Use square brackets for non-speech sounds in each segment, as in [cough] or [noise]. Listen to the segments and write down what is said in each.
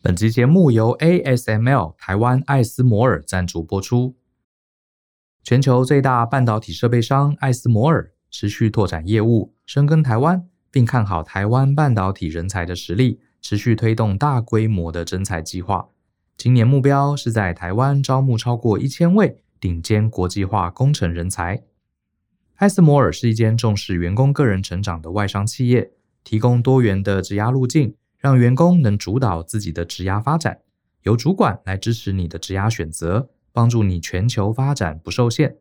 本集节目由 ASML 台湾艾斯摩尔赞助播出。全球最大半导体设备商艾斯摩尔持续拓展业务，深耕台湾，并看好台湾半导体人才的实力，持续推动大规模的征才计划。今年目标是在台湾招募超过一千位顶尖国际化工程人才。艾斯摩尔是一间重视员工个人成长的外商企业，提供多元的职涯路径。让员工能主导自己的职涯发展，由主管来支持你的职涯选择，帮助你全球发展不受限。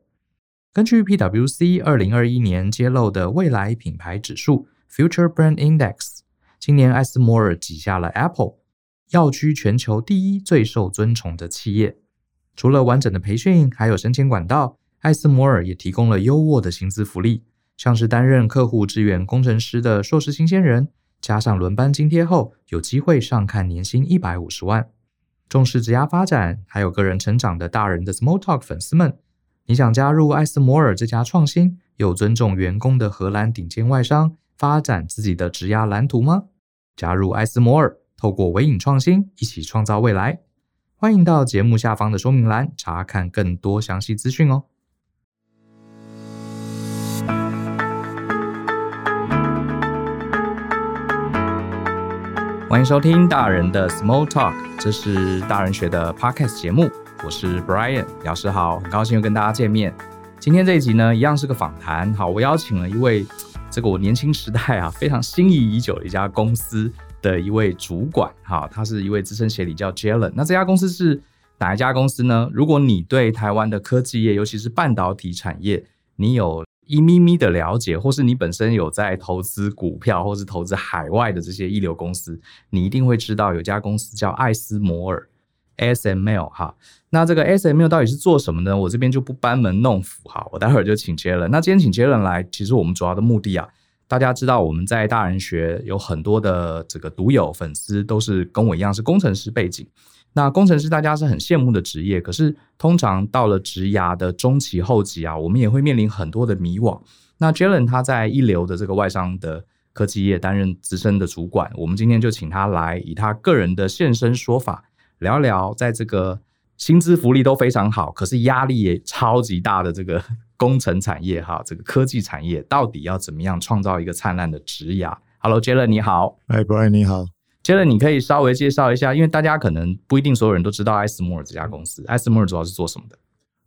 根据 PwC 二零二一年揭露的未来品牌指数 Future Brand Index，今年艾斯摩尔挤下了 Apple，要居全球第一最受尊崇的企业。除了完整的培训，还有升迁管道，艾斯摩尔也提供了优渥的薪资福利，像是担任客户支援工程师的硕士新鲜人。加上轮班津贴后，有机会上看年薪一百五十万。重视职涯发展，还有个人成长的大人的 Small Talk 粉丝们，你想加入艾斯摩尔这家创新又尊重员工的荷兰顶尖外商，发展自己的职涯蓝图吗？加入艾斯摩尔，透过微影创新，一起创造未来。欢迎到节目下方的说明栏查看更多详细资讯哦。欢迎收听大人的 Small Talk，这是大人学的 Podcast 节目。我是 Brian，老师好，很高兴又跟大家见面。今天这一集呢，一样是个访谈。好，我邀请了一位这个我年轻时代啊 [laughs] 非常心仪已久的一家公司的一位主管，哈，他是一位资深协理，叫 Jalen。那这家公司是哪一家公司呢？如果你对台湾的科技业，尤其是半导体产业，你有一咪咪的了解，或是你本身有在投资股票，或是投资海外的这些一流公司，你一定会知道有家公司叫艾斯摩尔，SML 哈。那这个 SML 到底是做什么呢？我这边就不班门弄斧哈，我待会儿就请杰伦。那今天请杰伦来，其实我们主要的目的啊，大家知道我们在大人学有很多的这个独有粉丝，都是跟我一样是工程师背景。那工程师大家是很羡慕的职业，可是通常到了职涯的中期后期啊，我们也会面临很多的迷惘。那 Jalen 他在一流的这个外商的科技业担任资深的主管，我们今天就请他来以他个人的现身说法，聊聊在这个薪资福利都非常好，可是压力也超级大的这个工程产业哈，这个科技产业到底要怎么样创造一个灿烂的职涯？Hello，Jalen 你好，嗨，Brian 你好。接着你可以稍微介绍一下，因为大家可能不一定所有人都知道艾斯摩尔这家公司。艾斯摩尔主要是做什么的？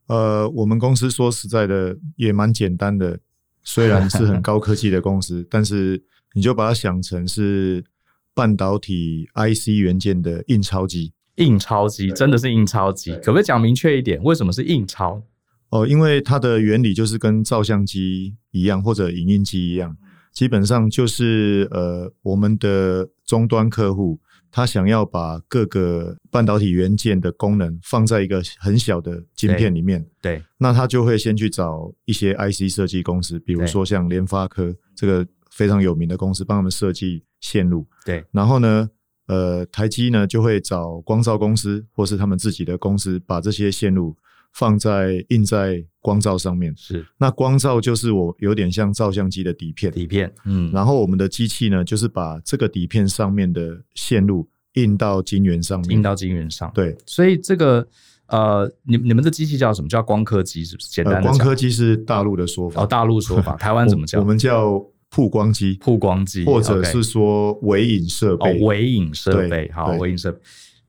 呃，我们公司说实在的也蛮简单的，虽然是很高科技的公司，[laughs] 但是你就把它想成是半导体 IC 元件的印钞机。印钞机真的是印钞机，可不可以讲明确一点？为什么是印钞？哦，因为它的原理就是跟照相机一样，或者影印机一样。基本上就是呃，我们的终端客户他想要把各个半导体元件的功能放在一个很小的晶片里面，对，对，那他就会先去找一些 IC 设计公司，比如说像联发科这个非常有名的公司，帮他们设计线路，对，然后呢，呃，台积呢就会找光照公司或是他们自己的公司，把这些线路。放在印在光照上面，是，那光照就是我有点像照相机的底片，底片，嗯，然后我们的机器呢，就是把这个底片上面的线路印到晶圆上面，印到晶圆上，对，所以这个呃，你你们的机器叫什么？叫光刻机是不是？简单的、呃，光刻机是大陆的说法，哦，大陆说法，台湾怎么 [laughs] 叫？我，我们叫曝光机，曝光机，或者是说微影设备，哦，微影设备，好，微影设备。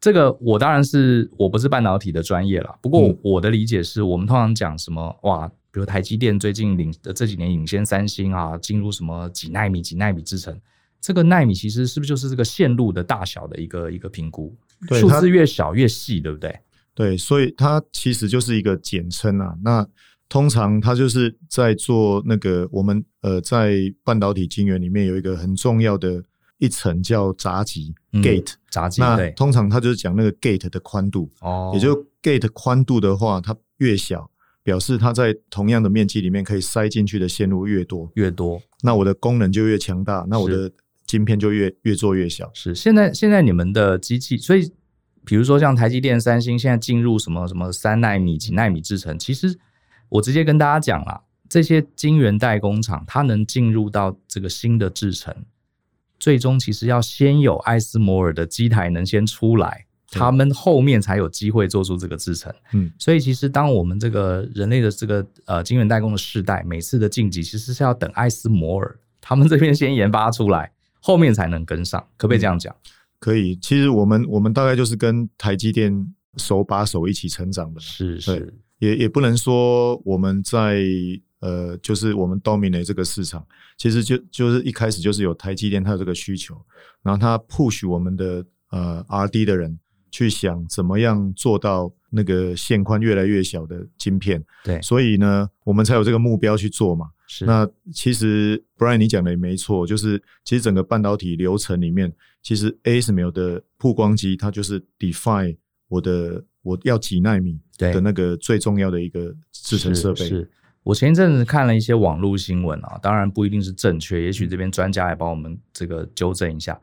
这个我当然是我不是半导体的专业了，不过我的理解是我们通常讲什么哇，比如台积电最近领的这几年领先三星啊，进入什么几纳米几纳米制程，这个纳米其实是不是就是这个线路的大小的一个一个评估？数字越小越细，对不对？对，所以它其实就是一个简称啊。那通常它就是在做那个我们呃在半导体晶圆里面有一个很重要的。一层叫闸极 gate，闸极。那通常它就是讲那个 gate 的宽度，哦，也就 gate 宽度的话，它越小，表示它在同样的面积里面可以塞进去的线路越多，越多，那我的功能就越强大，那我的晶片就越越做越小。是，现在现在你们的机器，所以比如说像台积电、三星，现在进入什么什么三纳米、几纳米制程，其实我直接跟大家讲啦，这些晶圆代工厂，它能进入到这个新的制程。最终其实要先有艾斯摩尔的机台能先出来，他们后面才有机会做出这个制程。嗯，所以其实当我们这个人类的这个呃晶圆代工的世代，每次的晋级其实是要等艾斯摩尔 [laughs] 他们这边先研发出来，后面才能跟上，可不可以这样讲？嗯，可以。其实我们我们大概就是跟台积电手把手一起成长的，是是，也也不能说我们在。呃，就是我们 dominate 这个市场，其实就就是一开始就是有台积电它有这个需求，然后它 push 我们的呃 R&D 的人去想怎么样做到那个线宽越来越小的晶片，对，所以呢，我们才有这个目标去做嘛。是，那其实 Brian 你讲的也没错，就是其实整个半导体流程里面，其实 ASML 的曝光机它就是 define 我的我要几纳米的那个最重要的一个制程设备。是。是我前一阵子看了一些网络新闻啊，当然不一定是正确，也许这边专家来帮我们这个纠正一下。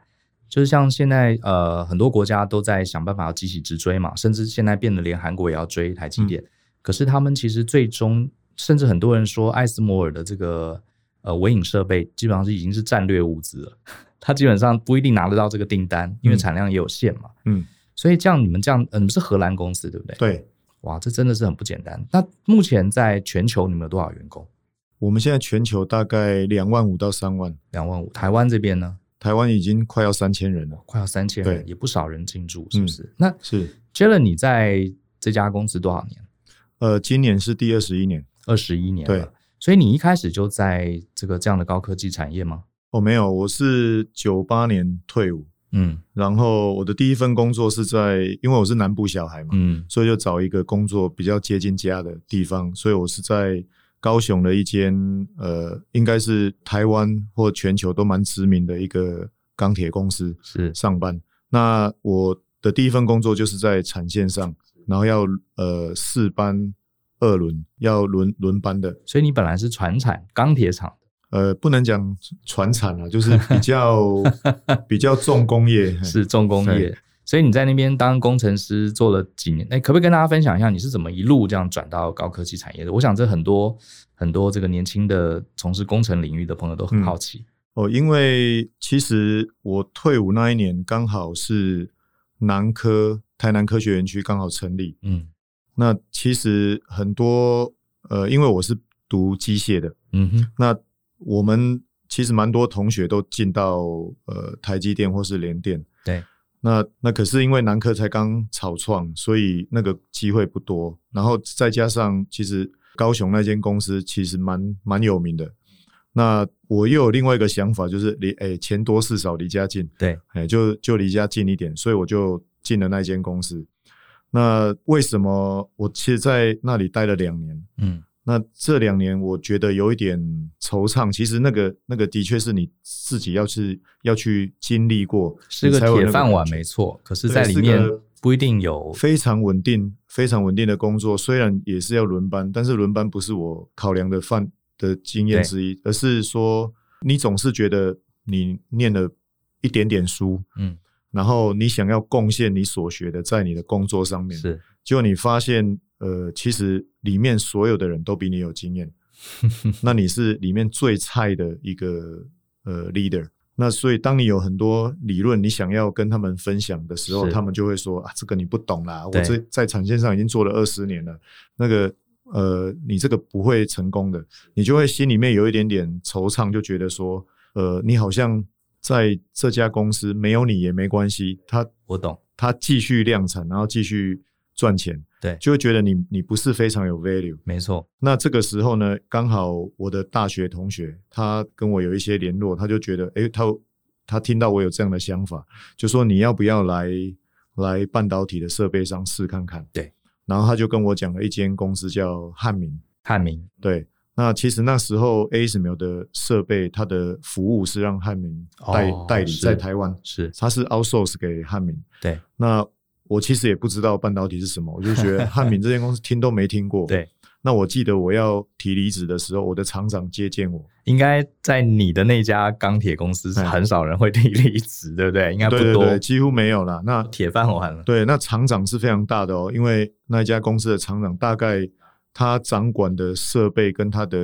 就是像现在呃很多国家都在想办法要急起直追嘛，甚至现在变得连韩国也要追台积电。嗯、可是他们其实最终，甚至很多人说艾斯摩尔的这个呃微影设备基本上是已经是战略物资了，[laughs] 他基本上不一定拿得到这个订单，因为产量也有限嘛。嗯，所以这样你们这样，嗯，是荷兰公司对不对？对。哇，这真的是很不简单。那目前在全球你们有多少员工？我们现在全球大概两万五到三万。两万五，台湾这边呢？台湾已经快要三千人了，快要三千人，也不少人进驻，是不是？嗯、那是 Jalen，你在这家公司多少年？呃，今年是第二十一年，二十一年了。对，所以你一开始就在这个这样的高科技产业吗？哦，没有，我是九八年退伍。嗯，然后我的第一份工作是在，因为我是南部小孩嘛，嗯，所以就找一个工作比较接近家的地方，所以我是在高雄的一间呃，应该是台湾或全球都蛮知名的一个钢铁公司是上班。那我的第一份工作就是在产线上，然后要呃四班二轮，要轮轮班的。所以你本来是船产钢铁厂。呃，不能讲传产啊，就是比较 [laughs] 比较重工业，是重工业。所以你在那边当工程师做了几年？哎，可不可以跟大家分享一下，你是怎么一路这样转到高科技产业的？我想这很多很多这个年轻的从事工程领域的朋友都很好奇。嗯、哦，因为其实我退伍那一年刚好是南科台南科学园区刚好成立。嗯，那其实很多呃，因为我是读机械的，嗯哼，那。我们其实蛮多同学都进到呃台积电或是联电，对，那那可是因为南科才刚草创，所以那个机会不多。然后再加上其实高雄那间公司其实蛮蛮有名的。那我又有另外一个想法，就是离哎钱多事少离家近，对，哎就就离家近一点，所以我就进了那间公司。那为什么我其实在那里待了两年？嗯。那这两年我觉得有一点惆怅，其实那个那个的确是你自己要去要去经历过，是个铁饭碗没错。可是，在里面不一定有非常稳定、非常稳定的工作。虽然也是要轮班，但是轮班不是我考量的范的经验之一，而是说你总是觉得你念了一点点书，嗯，然后你想要贡献你所学的在你的工作上面，是，结果你发现。呃，其实里面所有的人都比你有经验，[laughs] 那你是里面最菜的一个呃 leader。那所以当你有很多理论，你想要跟他们分享的时候，他们就会说啊，这个你不懂啦，我这在产线上已经做了二十年了，那个呃，你这个不会成功的，你就会心里面有一点点惆怅，就觉得说，呃，你好像在这家公司没有你也没关系，他我懂，他继续量产，然后继续赚钱。对，就会觉得你你不是非常有 value，没错。那这个时候呢，刚好我的大学同学他跟我有一些联络，他就觉得，诶，他他听到我有这样的想法，就说你要不要来来半导体的设备商试看看？对。然后他就跟我讲了一间公司叫汉明，汉明。对。那其实那时候 ASML 的设备，它的服务是让汉明代、哦、代理在台湾，是，它是 outsource 给汉明。对。那我其实也不知道半导体是什么，我就觉得汉敏这间公司听都没听过。[laughs] 对，那我记得我要提离职的时候，我的厂长接见我。应该在你的那家钢铁公司是很少人会提离职，对不对？应该不多，对对对，几乎没有啦。那 [laughs] 铁饭碗了。对，那厂长是非常大的哦，因为那一家公司的厂长大概他掌管的设备跟他的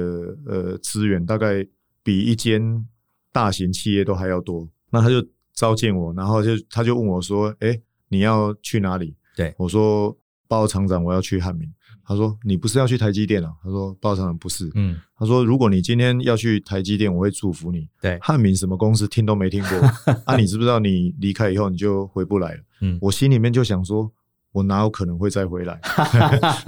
呃资源，大概比一间大型企业都还要多。那他就召见我，然后就他就问我说：“哎，你要去哪里？”对，我说：“报告厂长，我要去汉民。”他说：“你不是要去台积电啊？”他说：“报告厂长不是。”嗯，他说：“如果你今天要去台积电，我会祝福你。”对，汉民什么公司听都没听过 [laughs] 啊？你知不知道你离开以后你就回不来了？嗯，我心里面就想说。我哪有可能会再回来？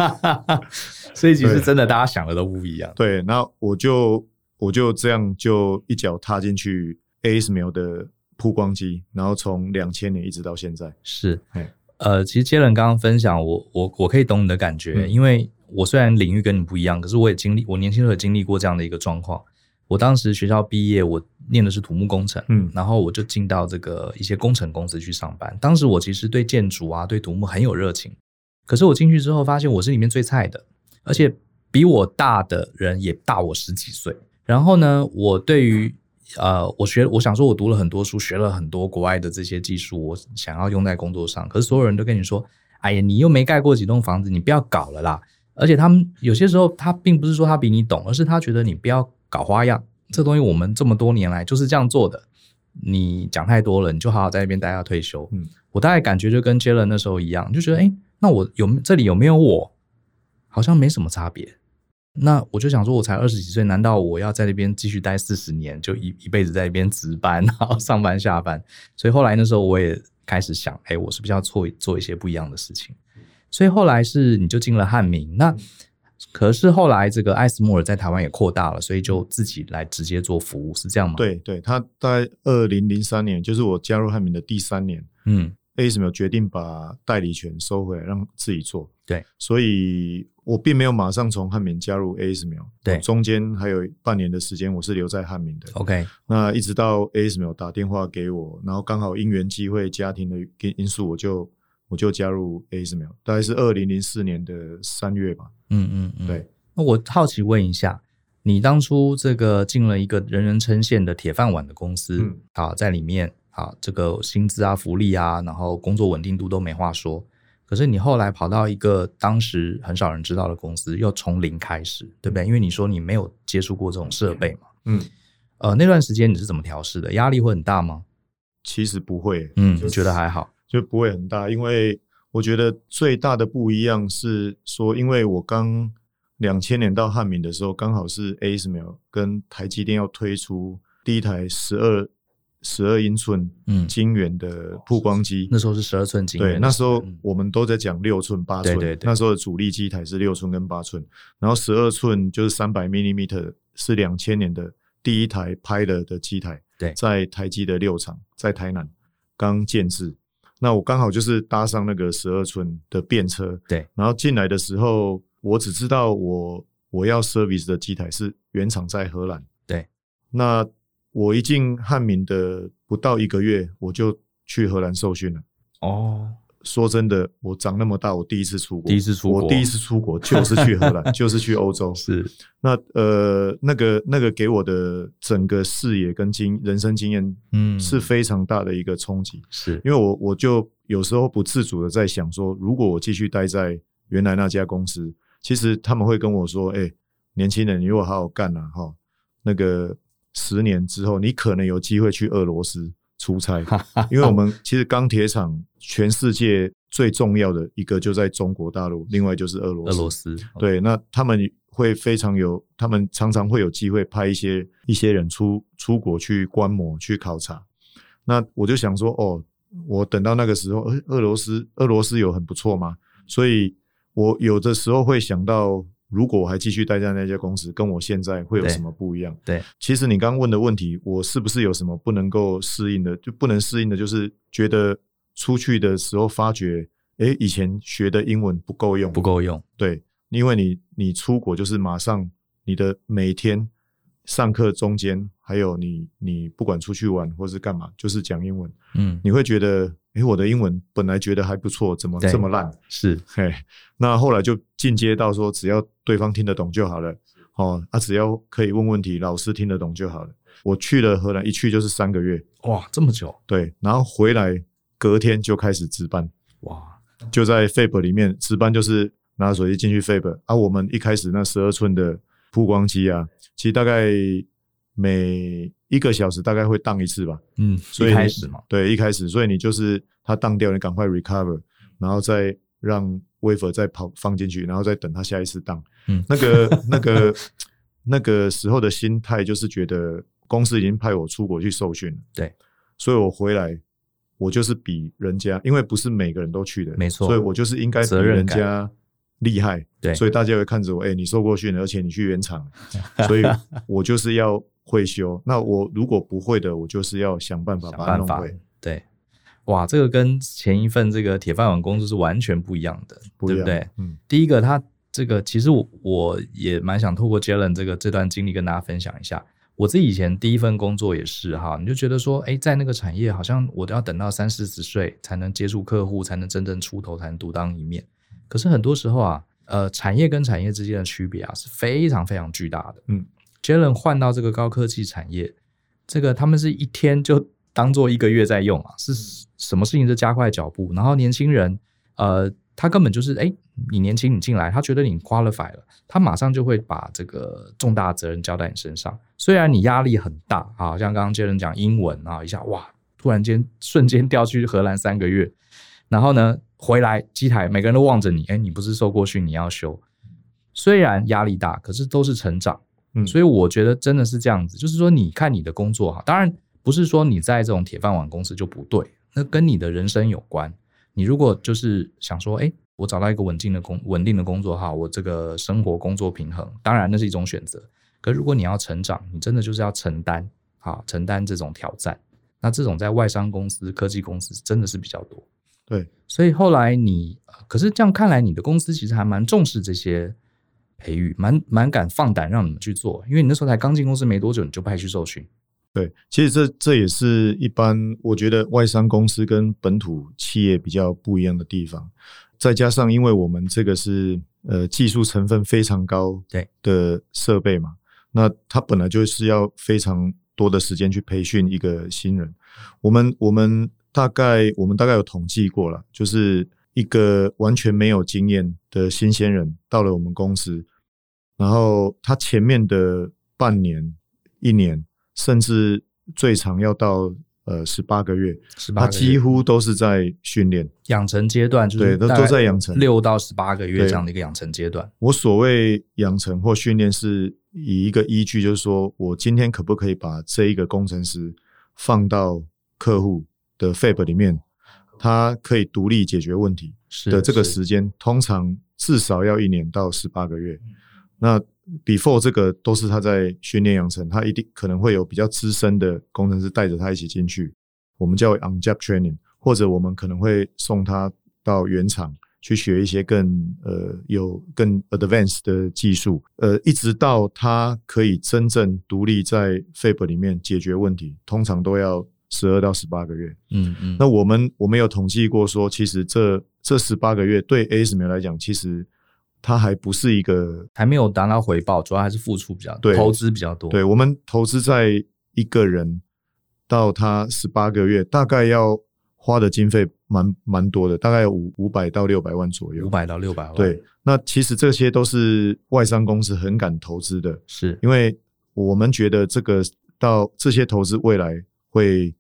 [laughs] 所以其实真的，大家想的都不一样。对，那我就我就这样就一脚踏进去 ASML 的曝光机，然后从两千年一直到现在。是，呃，其实 Jalen 刚刚分享，我我我可以懂你的感觉，嗯，因为我虽然领域跟你不一样，可是我也经历，我年轻时候也经历过这样的一个状况。我当时学校毕业，我念的是土木工程，嗯，然后我就进到这个一些工程公司去上班。当时我其实对建筑啊、对土木很有热情，可是我进去之后发现我是里面最菜的，而且比我大的人也大我十几岁。然后呢，我对于呃，我学，我想说，我读了很多书，学了很多国外的这些技术，我想要用在工作上。可是所有人都跟你说：“哎呀，你又没盖过几栋房子，你不要搞了啦。”而且他们有些时候，他并不是说他比你懂，而是他觉得你不要。搞花样，这东西我们这么多年来就是这样做的。你讲太多了，你就好好在那边待到退休。嗯，我大概感觉就跟 Jalen 那时候一样，就觉得，哎，那我有这里有没有我？好像没什么差别。那我就想说，我才二十几岁，难道我要在那边继续待四十年，就一一辈子在那边值班，[laughs] 然后上班下班？所以后来那时候我也开始想，哎，我是不是要做做一些不一样的事情？所以后来是你就进了汉民，那。可是后来这个艾斯莫尔在台湾也扩大了，所以就自己来直接做服务，是这样吗？对对，他在二零零三年，就是我加入汉民的第三年，嗯，ASML 决定把代理权收回来，让自己做。对，所以我并没有马上从汉民加入 ASML，对，中间还有半年的时间我是留在汉民的。OK，那一直到 ASML 打电话给我，然后刚好因缘机会、家庭的因素，我就。我就加入 ASML，大概是二零零四年的三月吧。嗯嗯嗯，对。那我好奇问一下，你当初这个进了一个人人称羡的铁饭碗的公司，嗯、好，在里面，啊，这个薪资啊、福利啊，然后工作稳定度都没话说。可是你后来跑到一个当时很少人知道的公司，又从零开始，对不对？因为你说你没有接触过这种设备嘛。嗯。呃，那段时间你是怎么调试的？压力会很大吗？其实不会，嗯，就觉得还好。就不会很大，因为我觉得最大的不一样是说，因为我刚两千年到汉民的时候，刚好是 ASML 跟台积电要推出第一台十二十二英寸晶圆的曝光机，嗯，那时候是十二寸晶圆，对，那时候我们都在讲六寸、八寸，那时候的主力机台是六寸跟八寸，然后十二寸就是三百 millimeter 是两千年的第一台拍了的机台，对，在台积的六厂，在台南刚建制。那我刚好就是搭上那个十二寸的便车，对。然后进来的时候，我只知道我我要 service 的机台是原厂在荷兰，对。那我一进汉民的不到一个月，我就去荷兰受训了。哦。说真的，我长那么大，我第一次出国，第一次出国，我第一次出国就是去荷兰，[laughs] 就是去欧洲。是，那呃，那个那个给我的整个视野跟经人生经验，嗯，是非常大的一个冲击。是因为我我就有时候不自主的在想说，如果我继续待在原来那家公司，其实他们会跟我说，哎、欸，年轻人，你如果好好干了哈，那个十年之后，你可能有机会去俄罗斯。出差，因为我们其实钢铁厂全世界最重要的一个就在中国大陆，另外就是俄罗斯。俄罗斯对，那他们会非常有，他们常常会有机会派一些一些人出出国去观摩、去考察。那我就想说，哦，我等到那个时候，俄俄罗斯俄罗斯有很不错吗？所以我有的时候会想到。如果我还继续待在那家公司，跟我现在会有什么不一样？对，对，其实你刚刚问的问题，我是不是有什么不能够适应的？就不能适应的，就是觉得出去的时候发觉，哎、欸，以前学的英文不够用，不够用。对，因为你你出国就是马上你的每天上课中间，还有你你不管出去玩或是干嘛，就是讲英文。嗯，你会觉得。哎，我的英文本来觉得还不错，怎么这么烂？是，嘿，那后来就进阶到说，只要对方听得懂就好了。哦，啊，只要可以问问题，老师听得懂就好了。我去了荷兰，一去就是三个月，哇，这么久？对，然后回来隔天就开始值班，哇，就在 Fab 里面值班，就是拿手机进去 Fab。啊，我们一开始那十二寸的曝光机啊，其实大概每一个小时大概会荡一次吧。嗯，所以一开始嘛，对，一开始，所以你就是它荡掉，你赶快 recover，然后再让 wafer 再跑放进去，然后再等它下一次荡。嗯，那个那个 [laughs] 那个时候的心态就是觉得公司已经派我出国去受训了，对，所以我回来。我就是比人家，因为不是每个人都去的，没错，所以我就是应该比人家厉害，对，所以大家会看着我，哎、欸，你受过训，而且你去原厂，[laughs] 所以我就是要会修。那我如果不会的，我就是要想办法把它弄会。对，哇，这个跟前一份这个铁饭碗工作是完全不一样的，不一样，对不对？嗯，第一个，他这个其实我我也蛮想透过 Jalen 这个这段经历跟大家分享一下。我自己以前第一份工作也是哈，你就觉得说，哎，在那个产业，好像我都要等到三四十岁才能接触客户，才能真正出头，才能独当一面。可是很多时候啊，呃，产业跟产业之间的区别啊是非常非常巨大的。嗯，Jalen 换到这个高科技产业，这个他们是一天就当做一个月在用啊，是什么事情都加快脚步，然后年轻人，呃。他根本就是，哎，你年轻，你进来，他觉得你 qualify 了，他马上就会把这个重大责任交在你身上。虽然你压力很大，啊，像刚刚杰伦讲英文啊，一下哇，突然间瞬间调去荷兰三个月，然后呢回来机台，每个人都望着你，哎，你不是受过训，你要修。虽然压力大，可是都是成长。嗯，所以我觉得真的是这样子，就是说，你看你的工作哈，当然不是说你在这种铁饭碗公司就不对，那跟你的人生有关。你如果就是想说，哎，我找到一个稳定的工稳定的工作哈，我这个生活工作平衡，当然那是一种选择。可如果你要成长，你真的就是要承担，啊，承担这种挑战。那这种在外商公司、科技公司真的是比较多。对，所以后来你，可是这样看来，你的公司其实还蛮重视这些培育，蛮蛮敢放胆让你们去做，因为你那时候才刚进公司没多久，你就派去受训。对，其实这这也是一般我觉得外商公司跟本土企业比较不一样的地方。再加上，因为我们这个是呃技术成分非常高对的设备嘛，那它本来就是要非常多的时间去培训一个新人。我们我们大概我们大概有统计过了，就是一个完全没有经验的新鲜人到了我们公司，然后他前面的半年一年。甚至最长要到呃十八个月，他几乎都是在训练养成阶段，就是对，都都在养成六到十八个月这样的一个养成阶段。我所谓养成或训练是以一个依据，就是说我今天可不可以把这一个工程师放到客户的 Fab 里面，他可以独立解决问题的这个时间，通常至少要一年到十八个月。那 Before 这个都是他在训练养成，他一定可能会有比较资深的工程师带着他一起进去，我们叫 on job training，或者我们可能会送他到原厂去学一些更呃有更 advanced 的技术，呃，一直到他可以真正独立在 Fab 里面解决问题，通常都要十二到十八个月。嗯嗯，那我们我们有统计过说，其实这这十八个月对 ASML 来讲，其实。它还不是一个，还没有达到回报，主要还是付出比较多，投资比较多。对，我们投资在一个人到他十八个月，大概要花的经费蛮蛮多的，大概五五百到六百万左右。五百到六百万。对，那其实这些都是外商公司很敢投资的，是因为我们觉得这个到这些投资未来会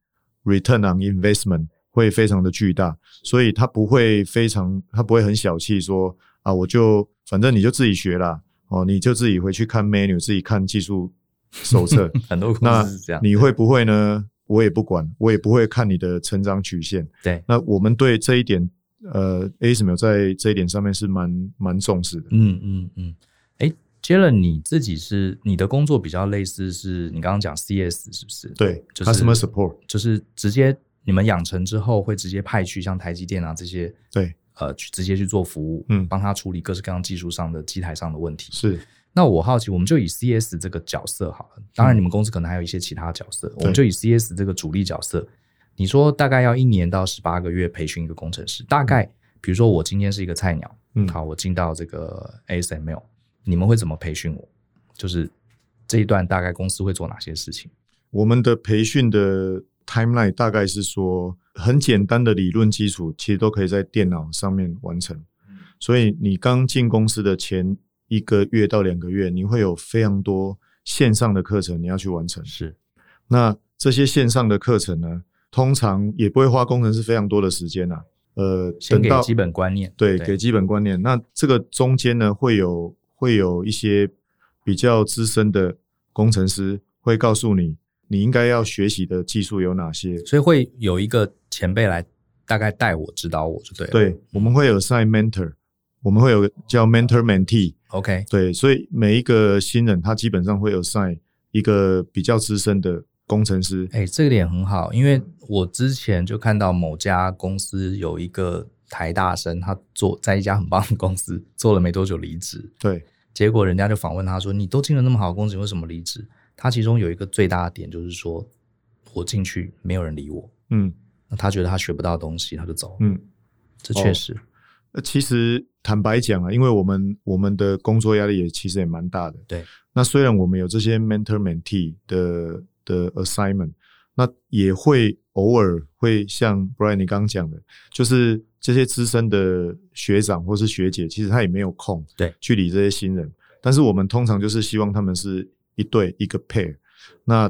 return on investment 会非常的巨大，所以他不会非常，他不会很小气说。啊，我就反正你就自己学啦，哦，你就自己回去看 menu，自己看技术手册。[laughs] 很多公司是这样。那你会不会呢？我也不管，我也不会看你的成长曲线。对，那我们对这一点，呃，ASML 在这一点上面是蛮蛮重视的。嗯嗯嗯，接了你自己是你的工作比较类似，是你刚刚讲 CS 是不是？对，就是 Customer Support，就是直接你们养成之后会直接派去像台积电啊这些。对。呃，去直接去做服务，嗯，帮他处理各式各样技术上的机台上的问题。是，那我好奇，我们就以 CS 这个角色好了。当然，你们公司可能还有一些其他角色，嗯、我们就以 CS 这个主力角色。你说大概要一年到十八个月培训一个工程师，大概比如说我今天是一个菜鸟，嗯，好，我进到这个 ASML，你们会怎么培训我？就是这一段大概公司会做哪些事情？我们的培训的 timeline 大概是说。很简单的理论基础，其实都可以在电脑上面完成。所以你刚进公司的前一个月到两个月，你会有非常多线上的课程你要去完成。是，那这些线上的课程呢，通常也不会花工程师非常多的时间啊。呃，先给基本观念，对，对，给基本观念。那这个中间呢，会有会有一些比较资深的工程师会告诉你，你应该要学习的技术有哪些。所以会有一个前辈来大概带我指导我就对了。对，我们会有 assign mentor，我们会有叫 mentor mentee。OK，对，所以每一个新人他基本上会有 assign 一个比较资深的。工程师，哎、欸，这个点很好，因为我之前就看到某家公司有一个台大生，他做在一家很棒的公司做了没多久离职，对，结果人家就访问他说：“你都进了那么好的公司，为什么离职？”他其中有一个最大的点就是说，我进去没有人理我，嗯，那他觉得他学不到东西，他就走，嗯，这确实。呃、哦，其实坦白讲啊，因为我们我们的工作压力也其实也蛮大的，对。那虽然我们有这些 mentor mentee 的。的 assignment，那也会偶尔会像 Brian 你刚刚讲的，就是这些资深的学长或是学姐，其实他也没有空对去理这些新人。但是我们通常就是希望他们是一对一个 pair，那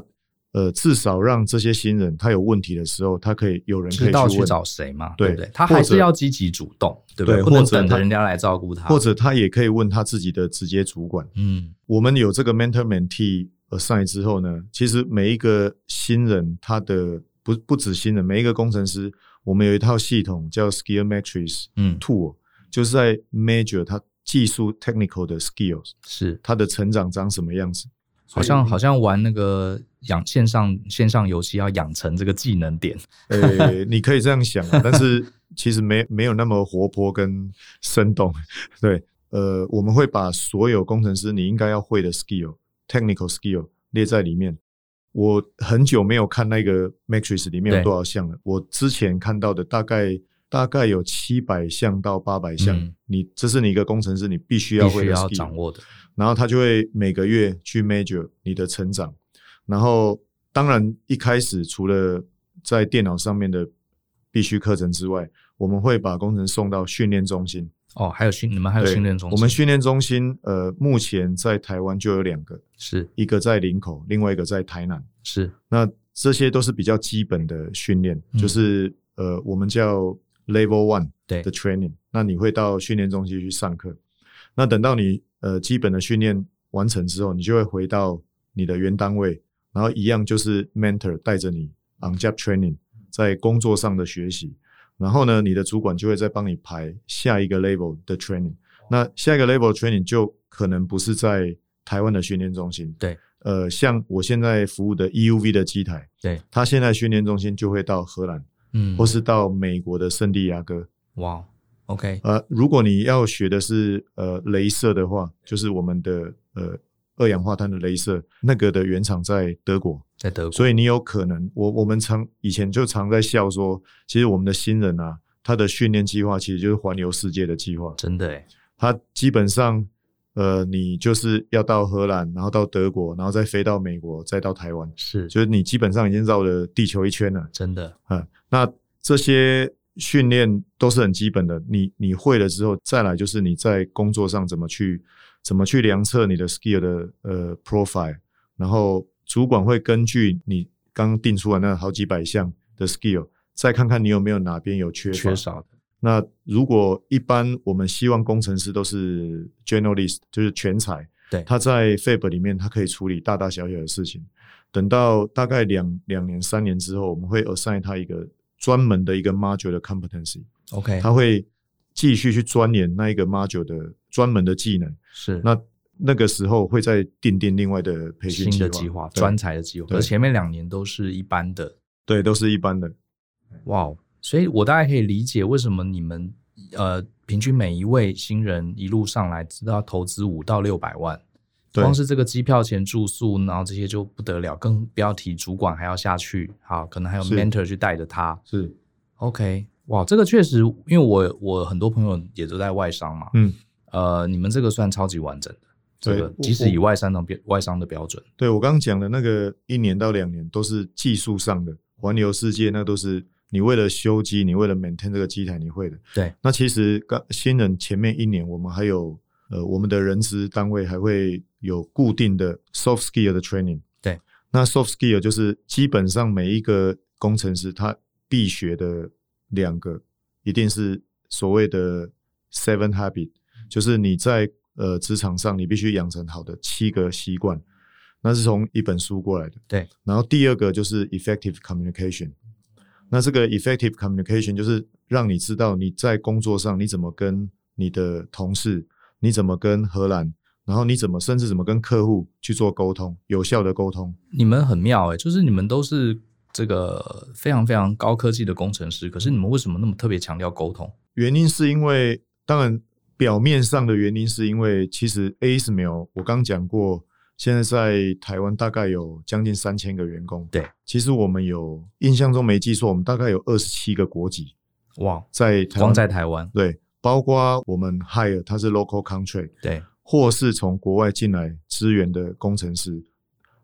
呃至少让这些新人他有问题的时候，他可以有人可以去问，知道去找谁嘛，对，对不对？他还是要积极主动，对不对？不能等着人家来照顾他，或者他也可以问他自己的直接主管。嗯，我们有这个 mentor mentee。assign 之后呢，其实每一个新人，他的不不止新人，每一个工程师，我们有一套系统叫 Skill Matrix，嗯，Tool，就是在 measure 他技术 technical 的 skills，是它的成长长什么样子。好像好像玩那个养线上线上游戏要养成这个技能点，呃、欸，你可以这样想啊，[laughs] 但是其实没没有那么活泼跟生动。[laughs] 对，呃，我们会把所有工程师你应该要会的 skill。Technical skill 列在里面，我很久没有看那个 matrix 里面有多少项了。我之前看到的大概大概有七百项到八百项，嗯，你这是你一个工程师，你必须要会的 skill，掌握的。然后他就会每个月去 measure 你的成长。然后当然一开始除了在电脑上面的必须课程之外，我们会把工程送到训练中心。哦，还有训，你们还有训练中心？我们训练中心，呃，目前在台湾就有两个，是一个在林口，另外一个在台南。是，那这些都是比较基本的训练，嗯，就是呃，我们叫 Level One 的 training。那你会到训练中心去上课。那等到你呃基本的训练完成之后，你就会回到你的原单位，然后一样就是 mentor 带着你 on job training，在工作上的学习。然后呢，你的主管就会再帮你排下一个 level 的 training。那下一个 level 的 training 就可能不是在台湾的训练中心。对，呃，像我现在服务的 EUV 的机台，对，他现在训练中心就会到荷兰，嗯，或是到美国的圣地亚哥。哇，OK。呃，如果你要学的是呃镭射的话，就是我们的呃。二氧化碳的镭射，那个的原厂在德国，在德国，所以你有可能，我我们常以前就常在笑说，其实我们的新人啊，他的训练计划其实就是环游世界的计划，真的诶，他基本上，呃，你就是要到荷兰，然后到德国，然后再飞到美国，再到台湾，是，就是你基本上已经绕了地球一圈了，真的，啊、嗯，那这些训练都是很基本的，你你会了之后，再来就是你在工作上怎么去。怎么去量测你的 skill 的呃 profile，然后主管会根据你刚定出来那好几百项的 skill，再看看你有没有哪边有缺缺少的。那如果一般我们希望工程师都是 generalist，就是全才，对，他在 Fab 里面他可以处理大大小小的事情。等到大概两两年三年之后，我们会 assign 他一个专门的一个 module 的 competency，OK，、他会继续去钻研那一个 module 的。专门的技能是那那个时候会再订定另外的培训新的计划，专才的计划。而前面两年都是一般的，对，都是一般的。哇、wow，所以我大概可以理解为什么你们呃，平均每一位新人一路上来知道要投资五到六百万，光是这个机票钱、住宿，然后这些就不得了，更不要提主管还要下去，好，可能还有 mentor 去带着他。是 OK，哇，这个确实，因为我我很多朋友也都在外商嘛，嗯。呃，你们这个算超级完整的，这个即使以外商的标外商的标准，对我刚刚讲的那个一年到两年都是技术上的环游世界，那都是你为了修机，你为了 maintain 这个机台，你会的。对，那其实刚新人前面一年，我们还有呃，我们的人资单位还会有固定的 soft skill 的 training。对，那 soft skill 就是基本上每一个工程师他必学的两个，一定是所谓的 seven habit，就是你在呃职场上你必须养成好的七个习惯，那是从一本书过来的。对。然后第二个就是 effective communication，那这个 effective communication 就是让你知道你在工作上你怎么跟你的同事，你怎么跟荷兰。然后你怎么，甚至怎么跟客户去做沟通，有效的沟通？你们很妙诶、欸，就是你们都是这个非常非常高科技的工程师，可是你们为什么那么特别强调沟通？原因是因为，当然表面上的原因是因为，其实 ASML 我刚讲过，现在在台湾大概有将近三千个员工。对，其实我们有印象中没记错，我们大概有二十七个国籍。哇，在光在台湾，对，包括我们 hire 他是 local contract，对。或是从国外进来支援的工程师，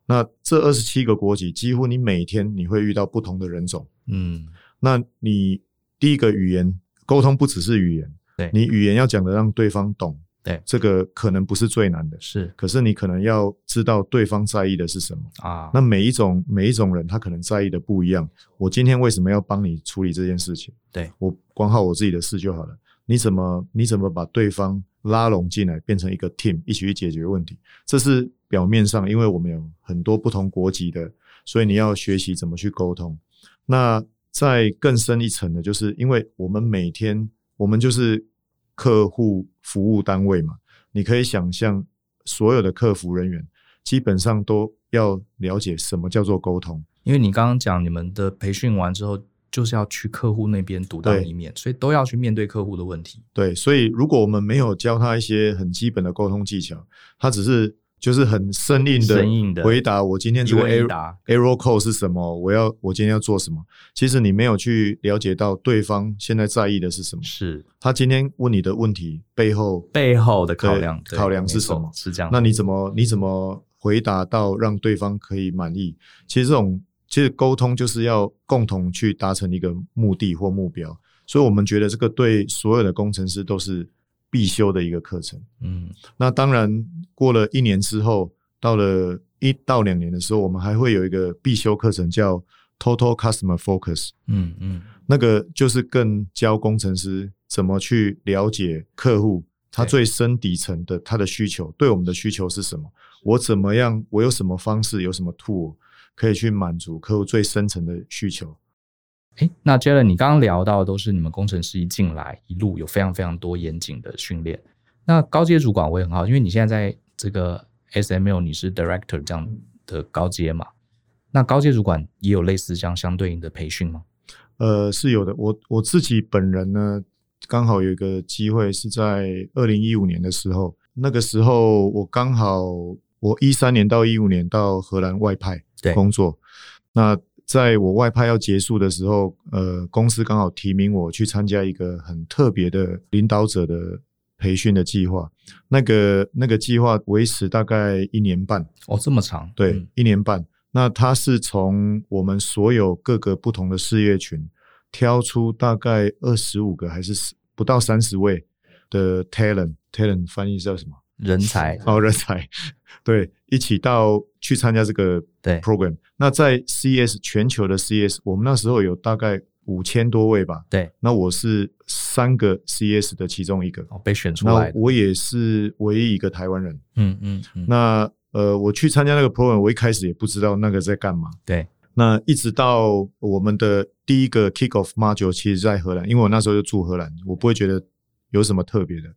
那这二十七个国籍，几乎你每天你会遇到不同的人种。嗯，那你第一个语言沟通不只是语言，对，你语言要讲的让对方懂，对，这个可能不是最难的，是，可是你可能要知道对方在意的是什么啊。那每一种每一种人他可能在意的不一样。我今天为什么要帮你处理这件事情？对，我管好我自己的事就好了。你怎么你怎么把对方拉拢进来，变成一个 team，一起去解决问题。这是表面上，因为我们有很多不同国籍的，所以你要学习怎么去沟通。那在更深一层的，就是因为我们每天，我们就是客户服务单位嘛。你可以想象，所有的客服人员基本上都要了解什么叫做沟通。因为你刚刚讲，你们的培训完之后。就是要去客户那边独当一面，所以都要去面对客户的问题。对，所以如果我们没有教他一些很基本的沟通技巧，他只是就是很生硬的回答我今天这个 error error code 是什么，我要我今天要做什么。其实你没有去了解到对方现在在意的是什么，是他今天问你的问题背后背后的考量考量是什么？是这样。那你怎么你怎么回答到让对方可以满意？其实这种。其实沟通就是要共同去达成一个目的或目标，所以我们觉得这个对所有的工程师都是必修的一个课程。嗯，那当然过了一年之后，到了一到两年的时候，我们还会有一个必修课程叫 Total Customer Focus。嗯嗯，那个就是更教工程师怎么去了解客户他最深底层的他的需求，对我们的需求是什么？我怎么样？我有什么方式？有什么 tool？可以去满足客户最深层的需求。诶，那 Jalen，你刚刚聊到的都是你们工程师一进来一路有非常非常多严谨的训练。那高阶主管我也很好，因为你现在在这个 SML 你是 Director 这样的高阶嘛？那高阶主管也有类似这样相对应的培训吗？呃，是有的。我我自己本人呢，刚好有一个机会是在二零一五年的时候，那个时候我刚好我一三年到一五年到荷兰外派。工作，那在我外派要结束的时候，呃，公司刚好提名我去参加一个很特别的领导者的培训的计划。那个那个计划维持大概一年半。哦，这么长？对，嗯、一年半。那他是从我们所有各个不同的事业群挑出大概二十五个还是不到三十位的 talent，talent 翻译叫什么？人才。[laughs] 哦，人才。[laughs] 对，一起到去参加这个对 program。对，那在 CS 全球的 CS，我们那时候有大概五千多位吧。对，那我是三个 CS 的其中一个，哦，被选出来。那我也是唯一一个台湾人。嗯嗯，嗯。那呃，我去参加那个 program，我一开始也不知道那个在干嘛。对。那一直到我们的第一个 kick off module，其实在荷兰，因为我那时候就住荷兰，我不会觉得有什么特别的。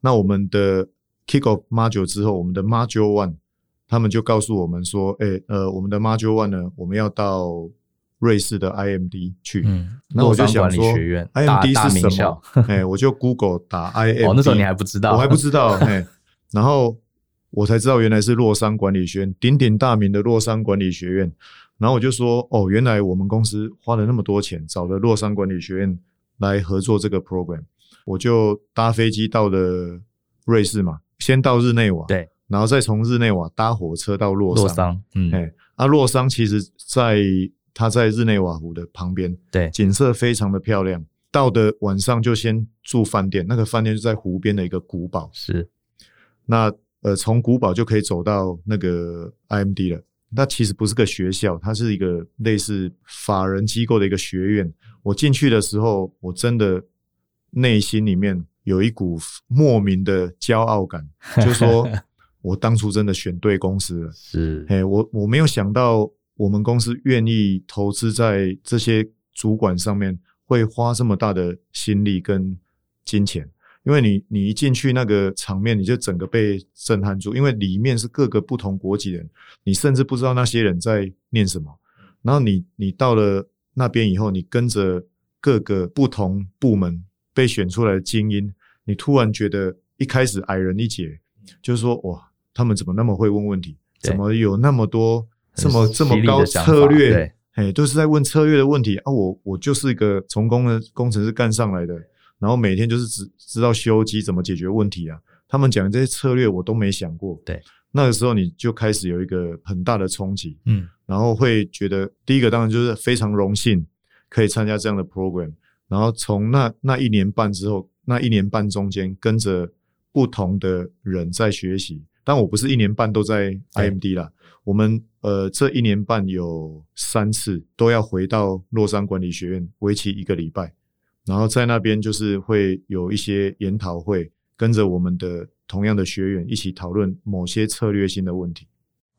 那我们的。Kick off module 之后，我们的 module one，他们就告诉我们说：“哎、欸，呃，我们的 module one 呢，我们要到瑞士的 IMD 去。”嗯，那我就想说，IMD 是什么？哎、[laughs] 欸，我就 Google 打 IMD。[laughs] 哦，那时候你还不知道，我还不知道。哎、欸，然后我才知道原来是洛桑管理学院，鼎鼎大名的洛桑管理学院。然后我就说：“哦，原来我们公司花了那么多钱，找了洛桑管理学院来合作这个 program。”我就搭飞机到了瑞士嘛。先到日内瓦，对，然后再从日内瓦搭火车到洛桑。洛桑，嗯，哎，啊，洛桑其实在它在日内瓦湖的旁边，对，景色非常的漂亮。到的晚上就先住饭店，那个饭店就在湖边的一个古堡。是，那呃，从古堡就可以走到那个 IMD 了。那其实不是个学校，它是一个类似法人机构的一个学院。我进去的时候，我真的内心里面有一股莫名的骄傲感，[laughs] 就是说我当初真的选对公司了。是，哎，我我没有想到我们公司愿意投资在这些主管上面，会花这么大的心力跟金钱。因为你你一进去那个场面，你就整个被震撼住，因为里面是各个不同国籍人，你甚至不知道那些人在念什么。然后你你到了那边以后，你跟着各个不同部门被选出来的精英，你突然觉得一开始矮人一截，就是说哇，他们怎么那么会问问题？怎么有那么多这么这么高策略？哎，都是在问策略的问题啊！我我就是一个从工的工程师干上来的。然后每天就是只知道修机怎么解决问题啊，他们讲的这些策略我都没想过。对，那个时候你就开始有一个很大的冲击，嗯，然后会觉得第一个当然就是非常荣幸可以参加这样的 program，然后从那那一年半之后，那一年半中间跟着不同的人在学习，但我不是一年半都在 IMD 啦，我们呃这一年半有三次都要回到洛桑管理学院，为期一个礼拜。然后在那边就是会有一些研讨会，跟着我们的同样的学员一起讨论某些策略性的问题。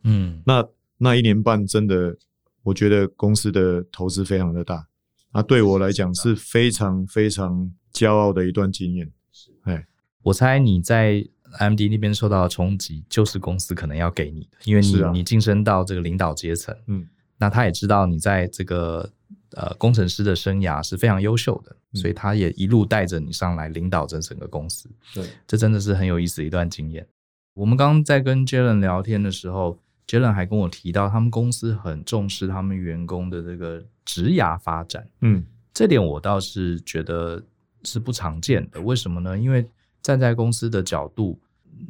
嗯，那那一年半真的，我觉得公司的投资非常的大，啊，对我来讲是非常非常骄傲的一段经验。是哎，我猜你在 IMD 那边受到的冲击，就是公司可能要给你的，因为你、啊、你晋升到这个领导阶层，嗯，那他也知道你在这个。呃，工程师的生涯是非常优秀的，嗯，所以他也一路带着你上来领导这整个公司。对，这真的是很有意思的一段经验。我们刚刚在跟 Jalen 聊天的时候，Jalen 还跟我提到，他们公司很重视他们员工的这个职涯发展。嗯，这点我倒是觉得是不常见的。为什么呢？因为站在公司的角度，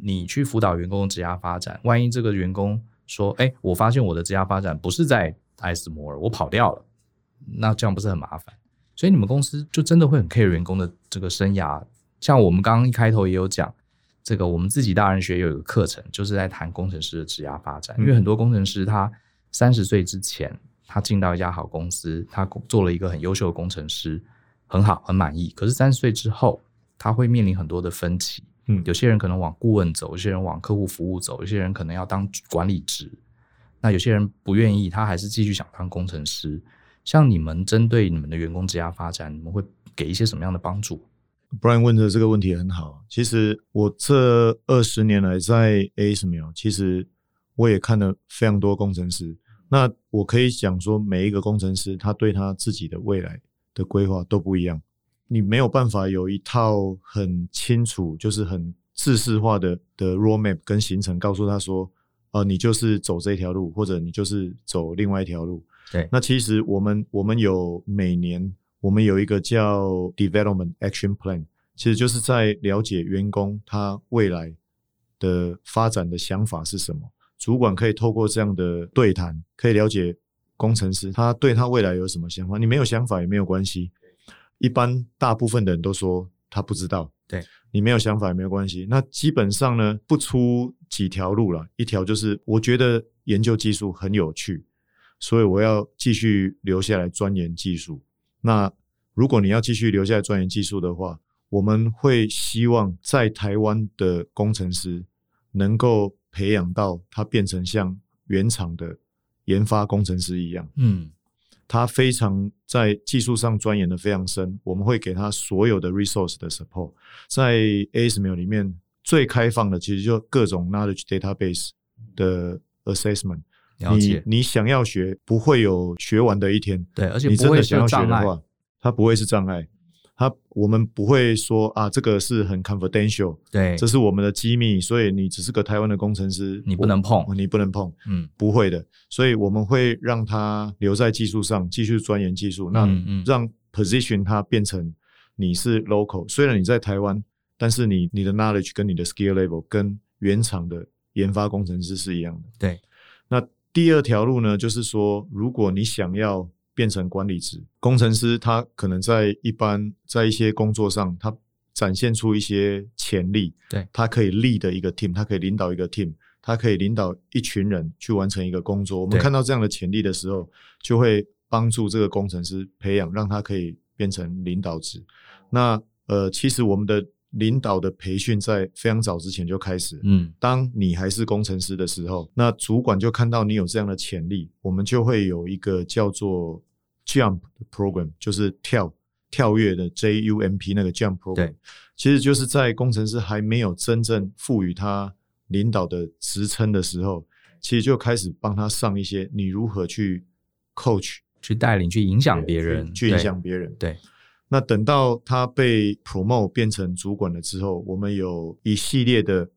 你去辅导员工的职涯发展，万一这个员工说：“哎，我发现我的职涯发展不是在艾斯摩尔，我跑掉了。”那这样不是很麻烦？所以你们公司就真的会很 care 员工的这个生涯。像我们刚刚一开头也有讲，这个我们自己大人学有一个课程，就是在谈工程师的职涯发展。因为很多工程师他三十岁之前，他进到一家好公司，他做了一个很优秀的工程师，很好，很满意。可是三十岁之后，他会面临很多的分歧。嗯，有些人可能往顾问走，有些人往客户服务走，有些人可能要当管理职。那有些人不愿意，他还是继续想当工程师。像你们针对你们的员工职涯发展，你们会给一些什么样的帮助？Brian 问的这个问题很好。其实我这二十年来在 ASML，其实我也看了非常多工程师。那我可以讲说，每一个工程师他对他自己的未来的规划都不一样。你没有办法有一套很清楚，就是很制式化的的 roadmap 跟行程，告诉他说，呃，你就是走这条路，或者你就是走另外一条路。对，那其实我们我们有每年我们有一个叫 Development Action Plan，其实就是在了解员工他未来的发展的想法是什么。主管可以透过这样的对谈，可以了解工程师他对他未来有什么想法。你没有想法也没有关系，一般大部分的人都说他不知道。对，你没有想法也没有关系。那基本上呢，不出几条路了，一条就是我觉得研究技术很有趣。所以我要继续留下来钻研技术。那如果你要继续留下来钻研技术的话，我们会希望在台湾的工程师能够培养到他变成像原厂的研发工程师一样。嗯，他非常在技术上钻研的非常深，我们会给他所有的 resource 的 support。在 ASML 里面最开放的，其实就各种 knowledge database 的 assessment。你你想要学，不会有学完的一天。对，而且你真的想要学的话，它不会是障碍。它我们不会说啊，这个是很 confidential，对，这是我们的机密，所以你只是个台湾的工程师，你不能碰，你不能碰。嗯，不会的。所以我们会让他留在技术上，继续钻研技术。那让 position 它变成你是 local，虽然你在台湾，但是你你的 knowledge 跟你的 skill level 跟原厂的研发工程师是一样的。对，那。第二条路呢，就是说，如果你想要变成管理职工程师，他可能在一般在一些工作上，他展现出一些潜力，对，他可以 lead 一个 team，他可以领导一个 team，他可以领导一群人去完成一个工作。我们看到这样的潜力的时候，就会帮助这个工程师培养，让他可以变成领导职。那呃，其实我们的领导的培训在非常早之前就开始。嗯，当你还是工程师的时候，那主管就看到你有这样的潜力，我们就会有一个叫做 Jump 的 Program，就是跳跳跃的 J U M P 那个 Jump Program。其实就是在工程师还没有真正赋予他领导的职称的时候，其实就开始帮他上一些你如何去 coach、去带领、去影响别人、去，去影响别人。对。那等到他被 promote 变成主管了之后，我们有一系列的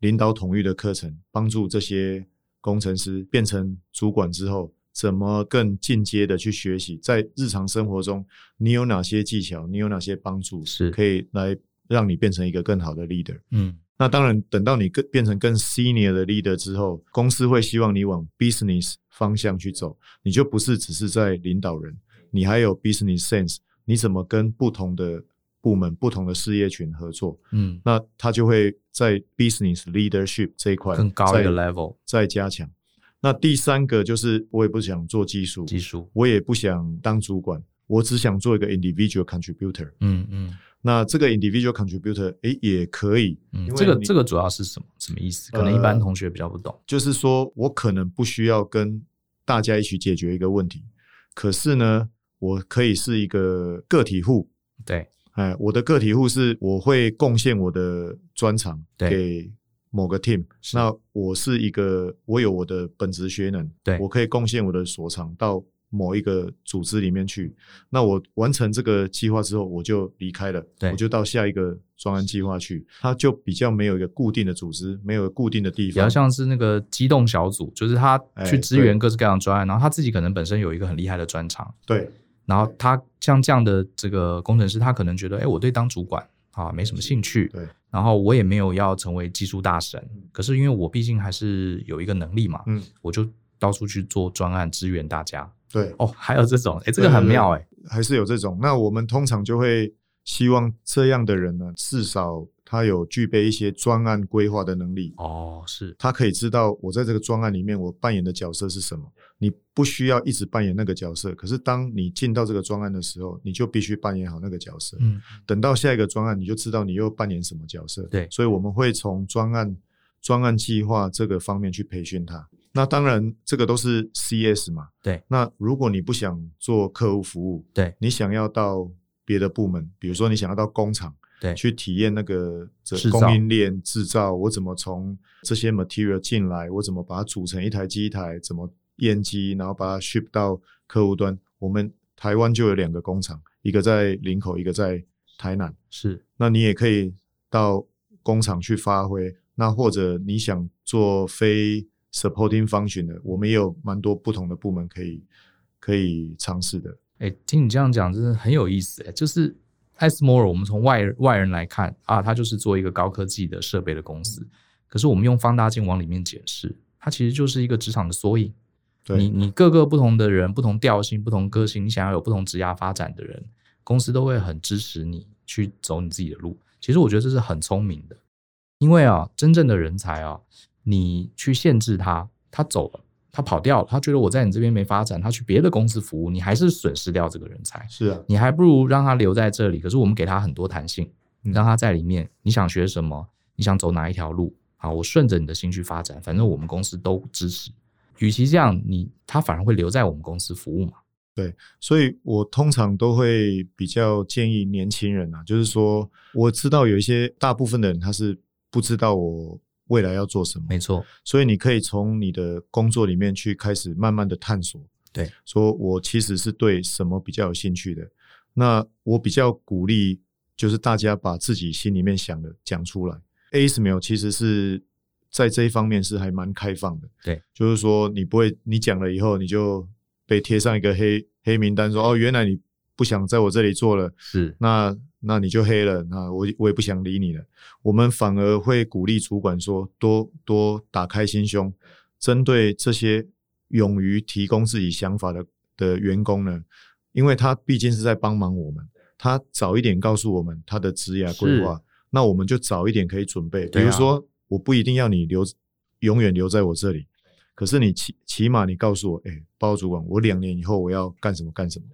领导统御的课程，帮助这些工程师变成主管之后，怎么更进阶的去学习，在日常生活中你有哪些技巧，你有哪些帮助，是可以来让你变成一个更好的 leader。嗯，那当然，等到你更变成更 senior 的 leader 之后，公司会希望你往 business 方向去走，你就不是只是在领导人，你还有 business sense。你怎么跟不同的部门、不同的事业群合作？嗯，那他就会在 business leadership 这一块更高一个 level 再加强。那第三个就是，我也不想做技术，技术，我也不想当主管，我只想做一个 individual contributor。嗯嗯，那这个 individual contributor，诶，也可以。嗯，这个这个主要是什么？什么意思？可能一般同学比较不懂。呃，就是说我可能不需要跟大家一起解决一个问题，可是呢，我可以是一个个体户，对，哎，我的个体户是我会贡献我的专长给某个 team，那我是一个，我有我的本职学能，对，我可以贡献我的所长到某一个组织里面去，那我完成这个计划之后，我就离开了，对，我就到下一个专案计划去，它就比较没有一个固定的组织，没有固定的地方，比较像是那个机动小组，就是他去支援各式各样的专案，然后他自己可能本身有一个很厉害的专长，对。然后他像这样的这个工程师，他可能觉得，哎，我对当主管啊没什么兴趣。对。然后我也没有要成为技术大神，可是因为我毕竟还是有一个能力嘛，嗯，我就到处去做专案支援大家。对。哦，还有这种，哎，这个很妙，哎，还是有这种。那我们通常就会希望这样的人呢，至少他有具备一些专案规划的能力。哦，是。他可以知道我在这个专案里面我扮演的角色是什么。你不需要一直扮演那个角色，可是当你进到这个专案的时候，你就必须扮演好那个角色。嗯，等到下一个专案，你就知道你又扮演什么角色。对，所以我们会从专案、专案计划这个方面去培训他。那当然，这个都是 CS 嘛。对。那如果你不想做客户服务，对，你想要到别的部门，比如说你想要到工厂，对，去体验那个这供应链制造，我怎么从这些 material 进来，我怎么把它组成一台机台，怎么。验机，然后把它 ship 到客户端。我们台湾就有两个工厂，一个在林口，一个在台南。是，那你也可以到工厂去发挥。那或者你想做非 supporting function 的，我们也有蛮多不同的部门可以可以尝试的。哎、欸，听你这样讲，真的很有意思。哎，就是艾斯摩尔，我们从外外人来看啊，它就是做一个高科技的设备的公司。可是我们用放大镜往里面解释，它其实就是一个职场的缩影。你你各个不同的人，不同调性，不同个性，你想要有不同职业发展的人，公司都会很支持你去走你自己的路。其实我觉得这是很聪明的，因为啊，真正的人才啊，你去限制他，他走了，他跑掉了，他觉得我在你这边没发展，他去别的公司服务，你还是损失掉这个人才。是啊，你还不如让他留在这里。可是我们给他很多弹性，让他在里面，你想学什么，你想走哪一条路，好，我顺着你的心去发展，反正我们公司都支持。与其这样，你他反而会留在我们公司服务嘛？对，所以我通常都会比较建议年轻人啊，就是说，我知道有一些大部分的人他是不知道我未来要做什么，没错。所以你可以从你的工作里面去开始慢慢的探索，对，说我其实是对什么比较有兴趣的。那我比较鼓励，就是大家把自己心里面想的讲出来。ASML 其实是。在这一方面是还蛮开放的，对，就是说你不会，你讲了以后你就被贴上一个黑黑名单，说哦，原来你不想在我这里做了，是，那那你就黑了，那我我也不想理你了。我们反而会鼓励主管说，多多打开心胸，针对这些勇于提供自己想法的的员工呢，因为他毕竟是在帮忙我们，他早一点告诉我们他的职业规划，那我们就早一点可以准备，比如说。我不一定要你留永远留在我这里。可是你起起码你告诉我，哎、欸，报告主管，我两年以后我要干什么干什么？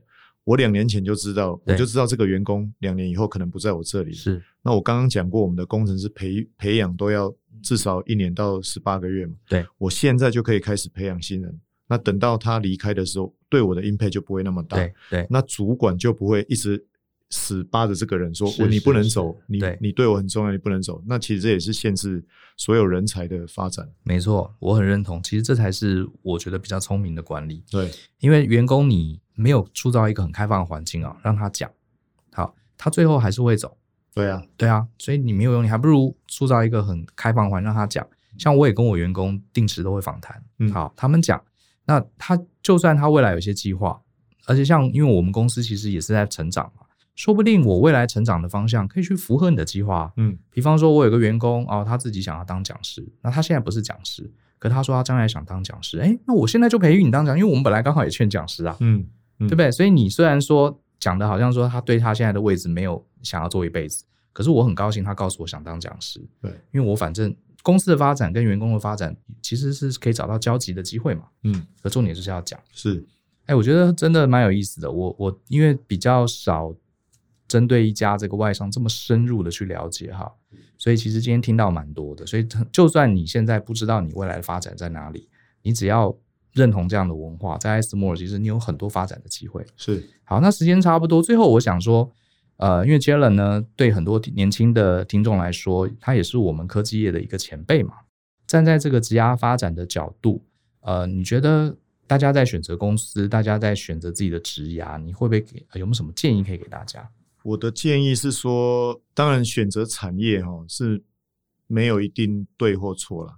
我两年前就知道，我就知道这个员工两年以后可能不在我这里。是。那我刚刚讲过，我们的工程师培培养都要至少一年到十八个月嘛。对。我现在就可以开始培养新人。那等到他离开的时候，对我的 impact 就不会那么大。对。对。那主管就不会一直。死扒着这个人说：“是我你不能走，你对你对我很重要，你不能走。”那其实这也是限制所有人才的发展。没错，我很认同。其实这才是我觉得比较聪明的管理。对，因为员工你没有塑造一个很开放的环境啊，让他讲，好，他最后还是会走。对啊，对啊，所以你没有用，你还不如塑造一个很开放环让他讲。像我也跟我员工定时都会访谈，嗯，好，他们讲，那他就算他未来有些计划，而且像因为我们公司其实也是在成长嘛。说不定我未来成长的方向可以去符合你的计划，嗯，比方说，我有个员工哦，他自己想要当讲师，那他现在不是讲师，可他说他将来想当讲师，哎，那我现在就培育你当讲，因为我们本来刚好也劝讲师啊，嗯，嗯，对不对？所以你虽然说讲的好像说他对他现在的位置没有想要做一辈子，可是我很高兴他告诉我想当讲师，对，因为我反正公司的发展跟员工的发展其实是可以找到交集的机会嘛，嗯，可重点就是要讲，是，哎，我觉得真的蛮有意思的，我我因为比较少。针对一家这个外商这么深入的去了解哈，所以其实今天听到蛮多的。所以就算你现在不知道你未来的发展在哪里，你只要认同这样的文化，在艾斯摩尔其实你有很多发展的机会。是。好，那时间差不多，最后我想说，呃，因为 Jalen 呢，对很多年轻的听众来说，他也是我们科技业的一个前辈嘛。站在这个职涯发展的角度，呃，你觉得大家在选择公司，大家在选择自己的职涯，你会不会给有没有什么建议可以给大家？我的建议是说，当然选择产业哈是没有一定对或错了。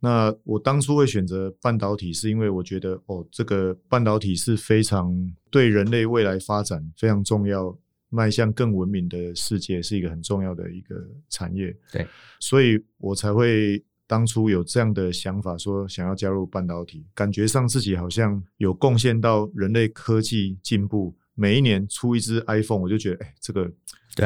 那我当初会选择半导体，是因为我觉得哦，这个半导体是非常对人类未来发展非常重要，迈向更文明的世界是一个很重要的一个产业。对，所以我才会当初有这样的想法，说想要加入半导体，感觉上自己好像有贡献到人类科技进步。每一年出一支 iPhone，我就觉得，哎、欸，这个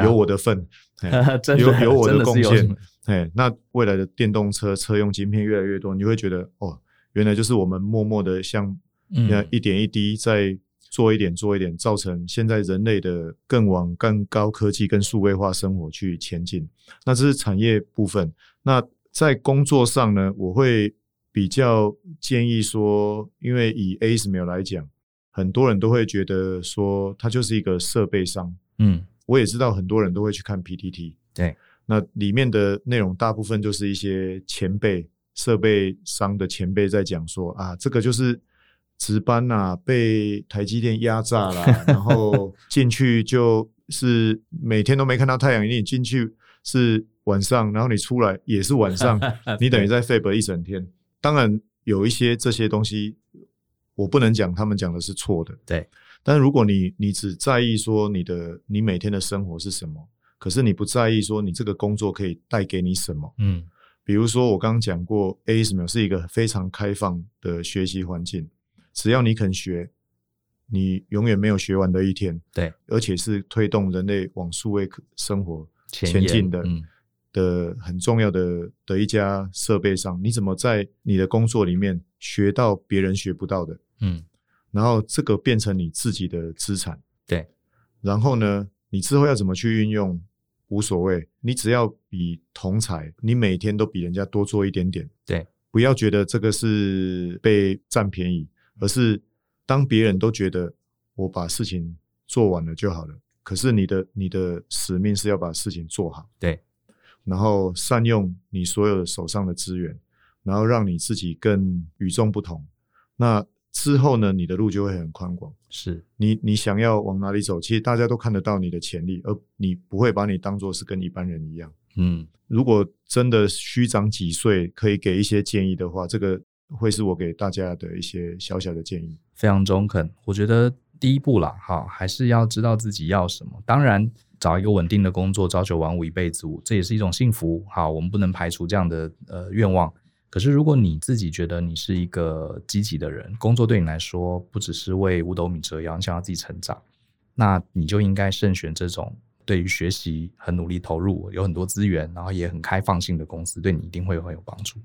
有我的份，[laughs] 啊、有有我的贡献。哎，那未来的电动车车用晶片越来越多，你会觉得，哦，原来就是我们默默的像，嗯，一点一滴在做一点做一点，造成现在人类的更往更高科技、跟数位化生活去前进。那这是产业部分。那在工作上呢，我会比较建议说，因为以 ASML 来讲。很多人都会觉得说，它就是一个设备商。嗯，我也知道很多人都会去看 PTT。对，那里面的内容大部分就是一些前辈、设备商的前辈在讲说啊，这个就是值班啊，被台积电压榨了，[laughs] 然后进去就是每天都没看到太阳，你进去是晚上，然后你出来也是晚上，[laughs] 你等于在 Fab 一整天。当然有一些这些东西。我不能讲他们讲的是错的，对。但是如果你你只在意说你的你每天的生活是什么，可是你不在意说你这个工作可以带给你什么，嗯，比如说我刚刚讲过，ASML 是一个非常开放的学习环境，只要你肯学，你永远没有学完的一天，对。而且是推动人类往数位生活前进的。的很重要的的一家设备上，你怎么在你的工作里面学到别人学不到的？嗯，然后这个变成你自己的资产。对，然后呢，你之后要怎么去运用无所谓，你只要比同才，你每天都比人家多做一点点。对，不要觉得这个是被占便宜，而是当别人都觉得我把事情做完了就好了，可是你的你的使命是要把事情做好。对。然后善用你所有手上的资源，然后让你自己更与众不同。那之后呢，你的路就会很宽广。是你你想要往哪里走，其实大家都看得到你的潜力，而你不会把你当做是跟一般人一样。嗯，如果真的虚长几岁，可以给一些建议的话，这个会是我给大家的一些小小的建议。非常中肯，我觉得第一步啦，哈，还是要知道自己要什么。当然。找一个稳定的工作，朝九晚五一辈子，这也是一种幸福。好，我们不能排除这样的呃愿望。可是，如果你自己觉得你是一个积极的人，工作对你来说不只是为五斗米折腰，你想要自己成长，那你就应该慎选这种对于学习很努力投入、有很多资源，然后也很开放性的公司，对你一定会很有帮助。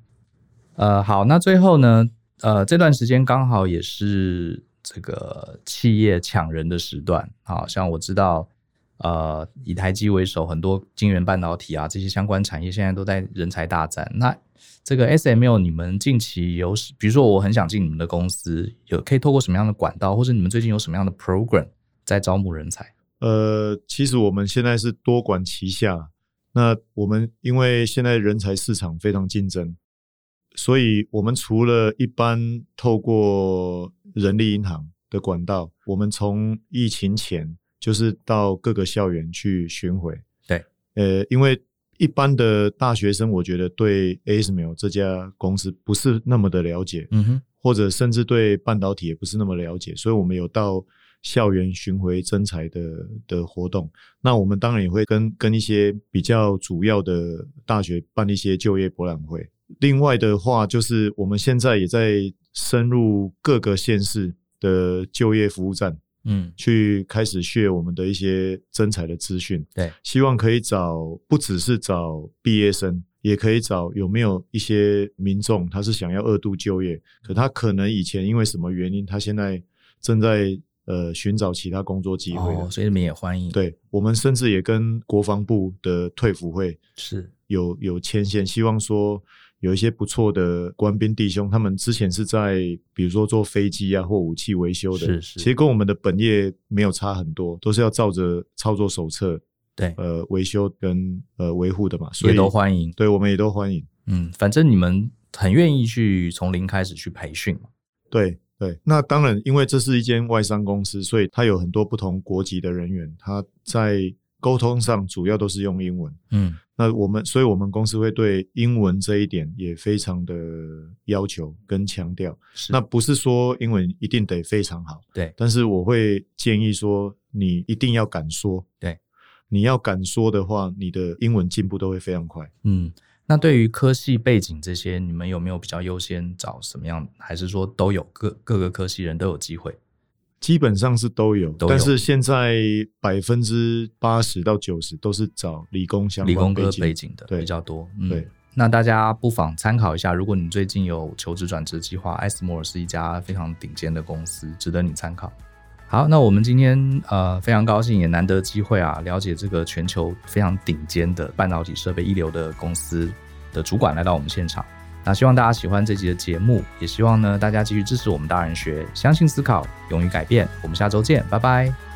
呃，好，那最后呢，呃，这段时间刚好也是这个企业抢人的时段，好像我知道，呃，以台积为首，很多晶圆半导体啊这些相关产业现在都在人才大战。那这个 SML，你们近期有，比如说我很想进你们的公司，有可以透过什么样的管道，或者你们最近有什么样的 program 在招募人才？呃，其实我们现在是多管齐下。那我们因为现在人才市场非常竞争，所以我们除了一般透过人力银行的管道，我们从疫情前就是到各个校园去巡回。对，呃，因为一般的大学生，我觉得对 ASML 这家公司不是那么的了解，嗯哼，或者甚至对半导体也不是那么了解，所以我们有到。校园巡回征才的的活动，那我们当然也会跟跟一些比较主要的大学办一些就业博览会。另外的话，就是我们现在也在深入各个县市的就业服务站，嗯，去开始 share 我们的一些征才的资讯。对，希望可以找不只是找毕业生，也可以找有没有一些民众，他是想要二度就业，可他可能以前因为什么原因，他现在正在。呃，寻找其他工作机会，哦，所以你们也欢迎。对，我们甚至也跟国防部的退辅会是有有牵线，希望说有一些不错的官兵弟兄，他们之前是在比如说做飞机啊或武器维修的，是是，其实跟我们的本业没有差很多，都是要照着操作手册，对，呃，维修跟呃维护的嘛，所以都欢迎。对，我们也都欢迎。嗯，反正你们很愿意去从零开始去培训嘛，对。对，那当然，因为这是一间外商公司，所以它有很多不同国籍的人员，他在沟通上主要都是用英文。嗯，那我们，所以我们公司会对英文这一点也非常的要求跟强调。是，那不是说英文一定得非常好，对，但是我会建议说，你一定要敢说。对，你要敢说的话，你的英文进步都会非常快。嗯。那对于科系背景这些，你们有没有比较优先找什么样？还是说都有各各个科系人都有机会？基本上是都有，都有，但是现在百分之八十到九十都是找理工相关理工科背景的比较多。对，嗯，那大家不妨参考一下。如果你最近有求职转职计划，艾斯摩尔是一家非常顶尖的公司，值得你参考。好，那我们今天呃非常高兴，也难得机会啊，了解这个全球非常顶尖的半导体设备一流的公司的主管来到我们现场。那希望大家喜欢这集的节目，也希望呢大家继续支持我们大人学，相信思考，勇于改变。我们下周见，拜拜。